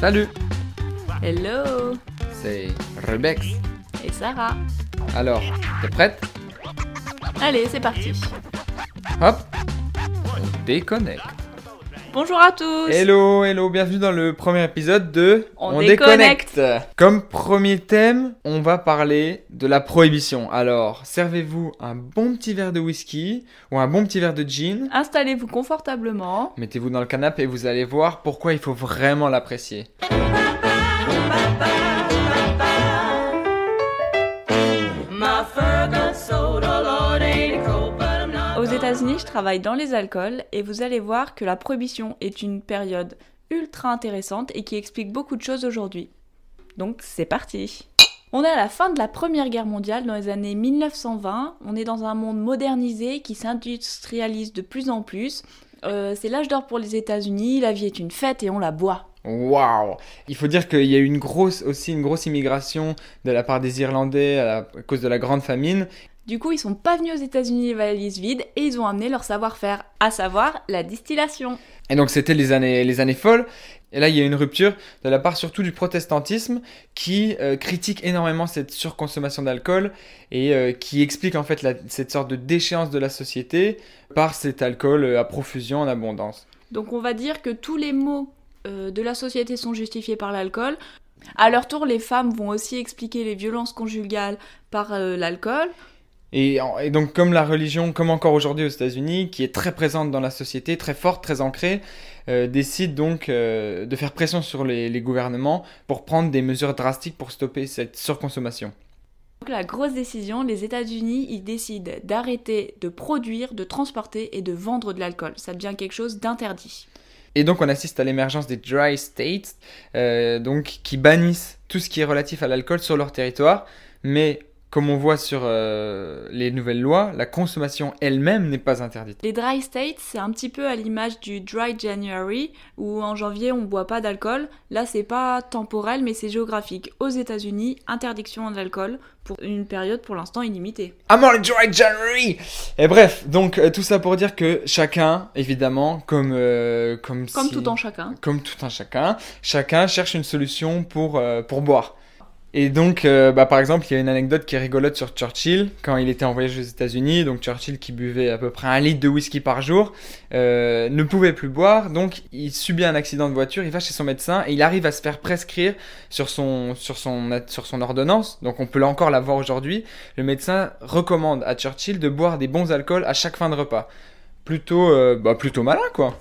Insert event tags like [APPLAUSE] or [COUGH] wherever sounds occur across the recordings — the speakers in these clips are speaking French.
Salut, Hello. C'est Rebex. Et Sarah. Alors, t'es prête? Allez, c'est parti. Hop, on déconnecte. Bonjour à tous Hello, hello, bienvenue dans le premier épisode de On déconnecte. Comme premier thème, on va parler de la prohibition. Alors, servez-vous un bon petit verre de whisky ou un bon petit verre de gin. Installez-vous confortablement. Mettez-vous dans le canapé et vous allez voir pourquoi il faut vraiment l'apprécier. États-Unis, je travaille dans les alcools et vous allez voir que la prohibition est une période ultra intéressante et qui explique beaucoup de choses aujourd'hui. Donc, c'est parti on est à la fin de la Première Guerre mondiale, dans les années 1920. On est dans un monde modernisé qui s'industrialise de plus en plus. Euh, c'est l'âge d'or pour les États-Unis, la vie est une fête et on la boit. Waouh Il faut dire qu'il y a eu une grosse, aussi une grosse immigration de la part des Irlandais à, cause de la grande famine. Du coup, ils sont pas venus aux États-Unis les valises vides et ils ont amené leur savoir-faire, à savoir la distillation. Et donc c'était les années, les années folles. Et là, il y a une rupture de la part surtout du protestantisme qui euh, critique énormément cette surconsommation d'alcool et euh, qui explique en fait la- cette sorte de déchéance de la société par cet alcool euh, à profusion en abondance. Donc on va dire que tous les maux euh, de la société sont justifiés par l'alcool. À leur tour, les femmes vont aussi expliquer les violences conjugales par l'alcool. Et, donc comme la religion, comme encore aujourd'hui aux États-Unis, qui est très présente dans la société, très forte, très ancrée, euh, décide donc euh, de faire pression sur les, les gouvernements pour prendre des mesures drastiques pour stopper cette surconsommation. Donc la grosse décision, les États-Unis, ils décident d'arrêter de produire, de transporter et de vendre de l'alcool. Ça devient quelque chose d'interdit. Et donc on assiste à l'émergence des dry states, euh, donc qui bannissent tout ce qui est relatif à l'alcool sur leur territoire, mais comme on voit sur euh, les nouvelles lois, la consommation elle-même n'est pas interdite. Les dry states, c'est un petit peu à l'image du dry January, où en janvier on boit pas d'alcool. Là, c'est pas temporel, mais c'est géographique. Aux États-Unis, interdiction d'alcool pour une période pour l'instant illimitée. I'm on dry January Et bref, donc euh, tout ça pour dire que chacun, évidemment, comme euh, comme Comme si- tout en chacun. comme tout un chacun, chacun cherche une solution pour, pour boire. Et donc, euh, bah, par exemple, il y a une anecdote qui est rigolote sur Churchill, quand il était en voyage aux États-Unis. Donc, Churchill, qui buvait à peu près un litre de whisky par jour, euh, ne pouvait plus boire. Donc, il subit un accident de voiture, il va chez son médecin et il arrive à se faire prescrire sur son, ordonnance. Donc, on peut encore la voir aujourd'hui. Le médecin recommande à Churchill de boire des bons alcools à chaque fin de repas. Plutôt, euh, bah, plutôt malin, quoi.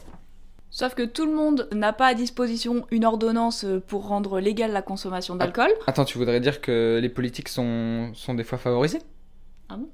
Sauf que tout le monde n'a pas à disposition une ordonnance pour rendre légale la consommation d'alcool. Attends, tu voudrais dire que les politiques sont, sont des fois favorisés Ah bon?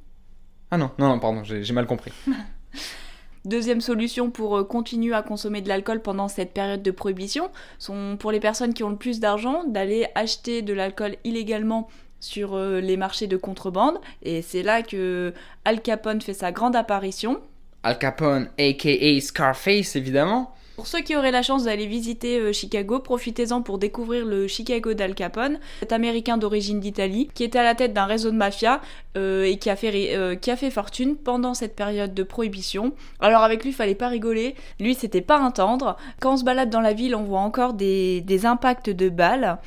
Ah non, non, non, pardon, j'ai j'ai mal compris. [LAUGHS] Deuxième solution pour euh, continuer à consommer de l'alcool pendant cette période de prohibition sont pour les personnes qui ont le plus d'argent d'aller acheter de l'alcool illégalement sur euh, les marchés de contrebande. Et c'est là que Al Capone fait sa grande apparition. Al Capone, aka Scarface, évidemment. Pour ceux qui auraient la chance d'aller visiter euh, Chicago, profitez-en pour découvrir le Chicago d'Al Capone, cet Américain d'origine d'Italie, qui était à la tête d'un réseau de mafia euh, et qui a, fait, ré- euh, qui a fait fortune pendant cette période de prohibition. Alors avec lui, fallait pas rigoler, lui c'était pas un tendre. Quand on se balade dans la ville, on voit encore des, des impacts de balles.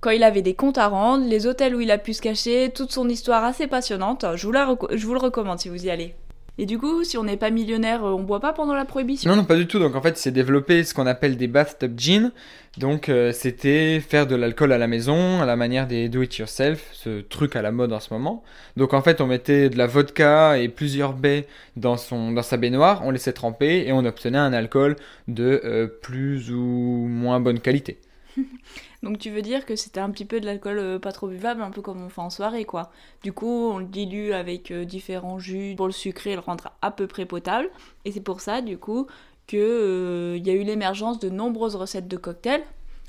Quand il avait des comptes à rendre, les hôtels où il a pu se cacher, toute son histoire assez passionnante. Je vous, la je vous le recommande si vous y allez. Et du coup, si on n'est pas millionnaire, euh, on boit pas pendant la prohibition Non, non, pas du tout. Donc en fait, c'est développé ce qu'on appelle des bathtub gin. Donc euh, c'était faire de l'alcool à la maison, à la manière des do-it-yourself, ce truc à la mode en ce moment. Donc en fait, on mettait de la vodka et plusieurs baies dans, son, dans sa baignoire, on laissait tremper et on obtenait un alcool de euh, plus ou moins bonne qualité. [LAUGHS] Donc tu veux dire que c'était un petit peu de l'alcool euh, pas trop buvable, un peu comme on fait en soirée quoi. Du coup on le dilue avec euh, différents jus pour le sucrer le rendre à peu près potable. Et c'est pour ça du coup qu'il y a eu l'émergence de nombreuses recettes de cocktails.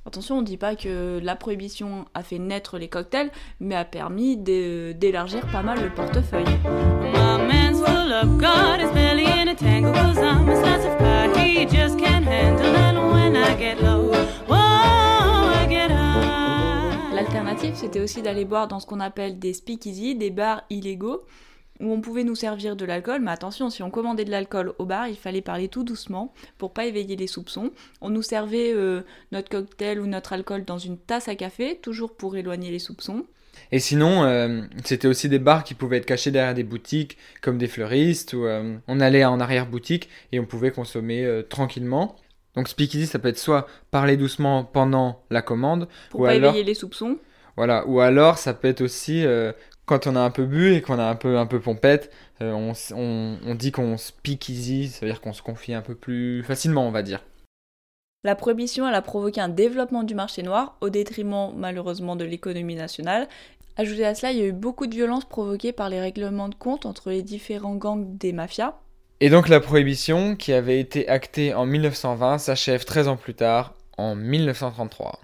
Attention, on ne dit pas que la prohibition a fait naître les cocktails, mais a permis d'é- d'élargir pas mal le portefeuille. C'était aussi d'aller boire dans ce qu'on appelle des speakeasy, des bars illégaux, où on pouvait nous servir de l'alcool, mais attention, si on commandait de l'alcool au bar, il fallait parler tout doucement pour pas éveiller les soupçons. On nous servait euh, notre cocktail ou notre alcool dans une tasse à café, toujours pour éloigner les soupçons. Et sinon, euh, c'était aussi des bars qui pouvaient être cachés derrière des boutiques, comme des fleuristes, ou euh, on allait en arrière-boutique et on pouvait consommer euh, tranquillement. Donc speakeasy, ça peut être soit parler doucement pendant la commande, Pour ou pas alors, éveiller les soupçons. Voilà, ou alors ça peut être aussi euh, quand on a un peu bu et qu'on a un peu un peu pompette, euh, on, on, on dit qu'on speak easy, ça veut dire qu'on se confie un peu plus facilement, on va dire. La prohibition elle a provoqué un développement du marché noir au détriment malheureusement de l'économie nationale. Ajouté à cela, il y a eu beaucoup de violences provoquées par les règlements de compte entre les différents gangs des mafias. Et donc la prohibition, qui avait été actée en 1920, s'achève 13 ans plus tard, en 1933.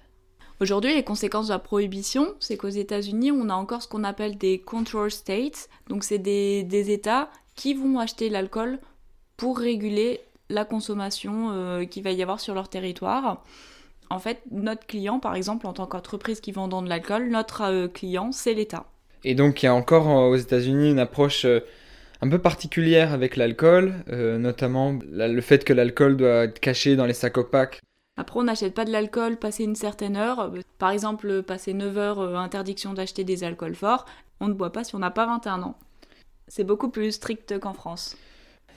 Aujourd'hui, les conséquences de la prohibition, c'est qu'aux États-Unis, on a encore ce qu'on appelle des control states. Donc, c'est des, États qui vont acheter l'alcool pour réguler la consommation euh, qu'il va y avoir sur leur territoire. En fait, notre client, par exemple, en tant qu'entreprise qui vend de l'alcool, notre euh, client, c'est l'État. Et donc il y a encore aux États-Unis une approche euh, un peu particulière avec l'alcool, euh, notamment le fait que l'alcool doit être caché dans les sacs opaques. Après, on n'achète pas de l'alcool passé une certaine heure. Par exemple, passé 9 heures, euh, interdiction d'acheter des alcools forts. On ne boit pas si on n'a pas 21 ans. C'est beaucoup plus strict qu'en France.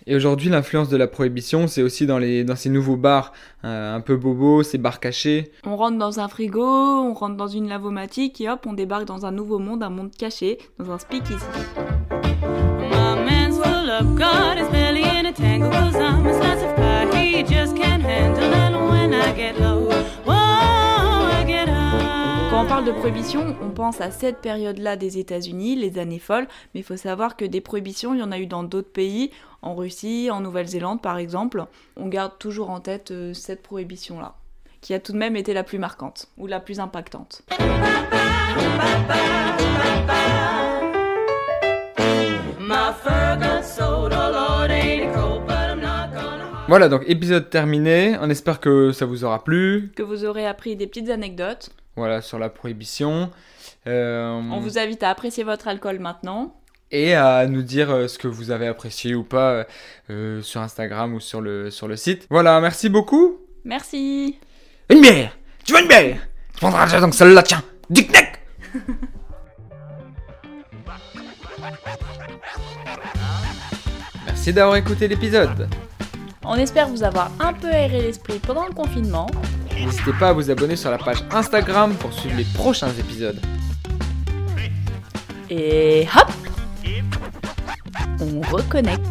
Et aujourd'hui, l'influence de la prohibition, c'est aussi dans, les, dans ces nouveaux bars euh, un peu bobos, ces bars cachés. On rentre dans un frigo, on rentre dans une lavomatique et hop, on débarque dans un nouveau monde, un monde caché, dans un speakeasy. My man's full of God, his belly in a tangle, cause I'm a slice of pie. He just can't parle de prohibition, on pense à cette période-là des États-Unis, les années folles, mais il faut savoir que des prohibitions, il y en a eu dans d'autres pays, en Russie, en Nouvelle-Zélande par exemple. On garde toujours en tête euh, cette prohibition-là, qui a tout de même été la plus marquante, ou la plus impactante. Voilà, donc épisode terminé. On espère que ça vous aura plu. Que vous aurez appris des petites anecdotes. Voilà, sur la prohibition. Euh, On vous invite à apprécier votre alcool maintenant. Et à nous dire euh, ce que vous avez apprécié ou pas euh, euh, sur Instagram ou sur le, sur le site. Voilà, merci beaucoup. Merci Une bière Tu veux une bière? Tu prendras déjà donc celle-là, tiens Dick neck Merci d'avoir écouté l'épisode. On espère vous avoir un peu aéré l'esprit pendant le confinement. N'hésitez pas à vous abonner sur la page Instagram pour suivre les prochains épisodes. Et hop On reconnecte